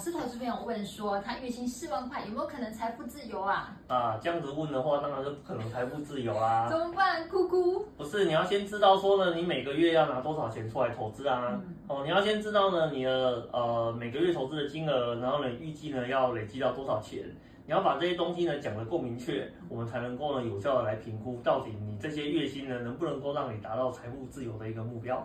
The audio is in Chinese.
是投这边有问说，他月薪四万块，有没有可能财富自由啊？啊，这样子问的话，当然是不可能财富自由啊。怎么办，姑姑？不是，你要先知道说呢，你每个月要拿多少钱出来投资啊？哦，你要先知道呢，你的呃每个月投资的金额，然后呢预计呢要累积到多少钱？你要把这些东西呢讲得够明确，我们才能够呢有效的来评估到底你这些月薪呢能不能够让你达到财富自由的一个目标。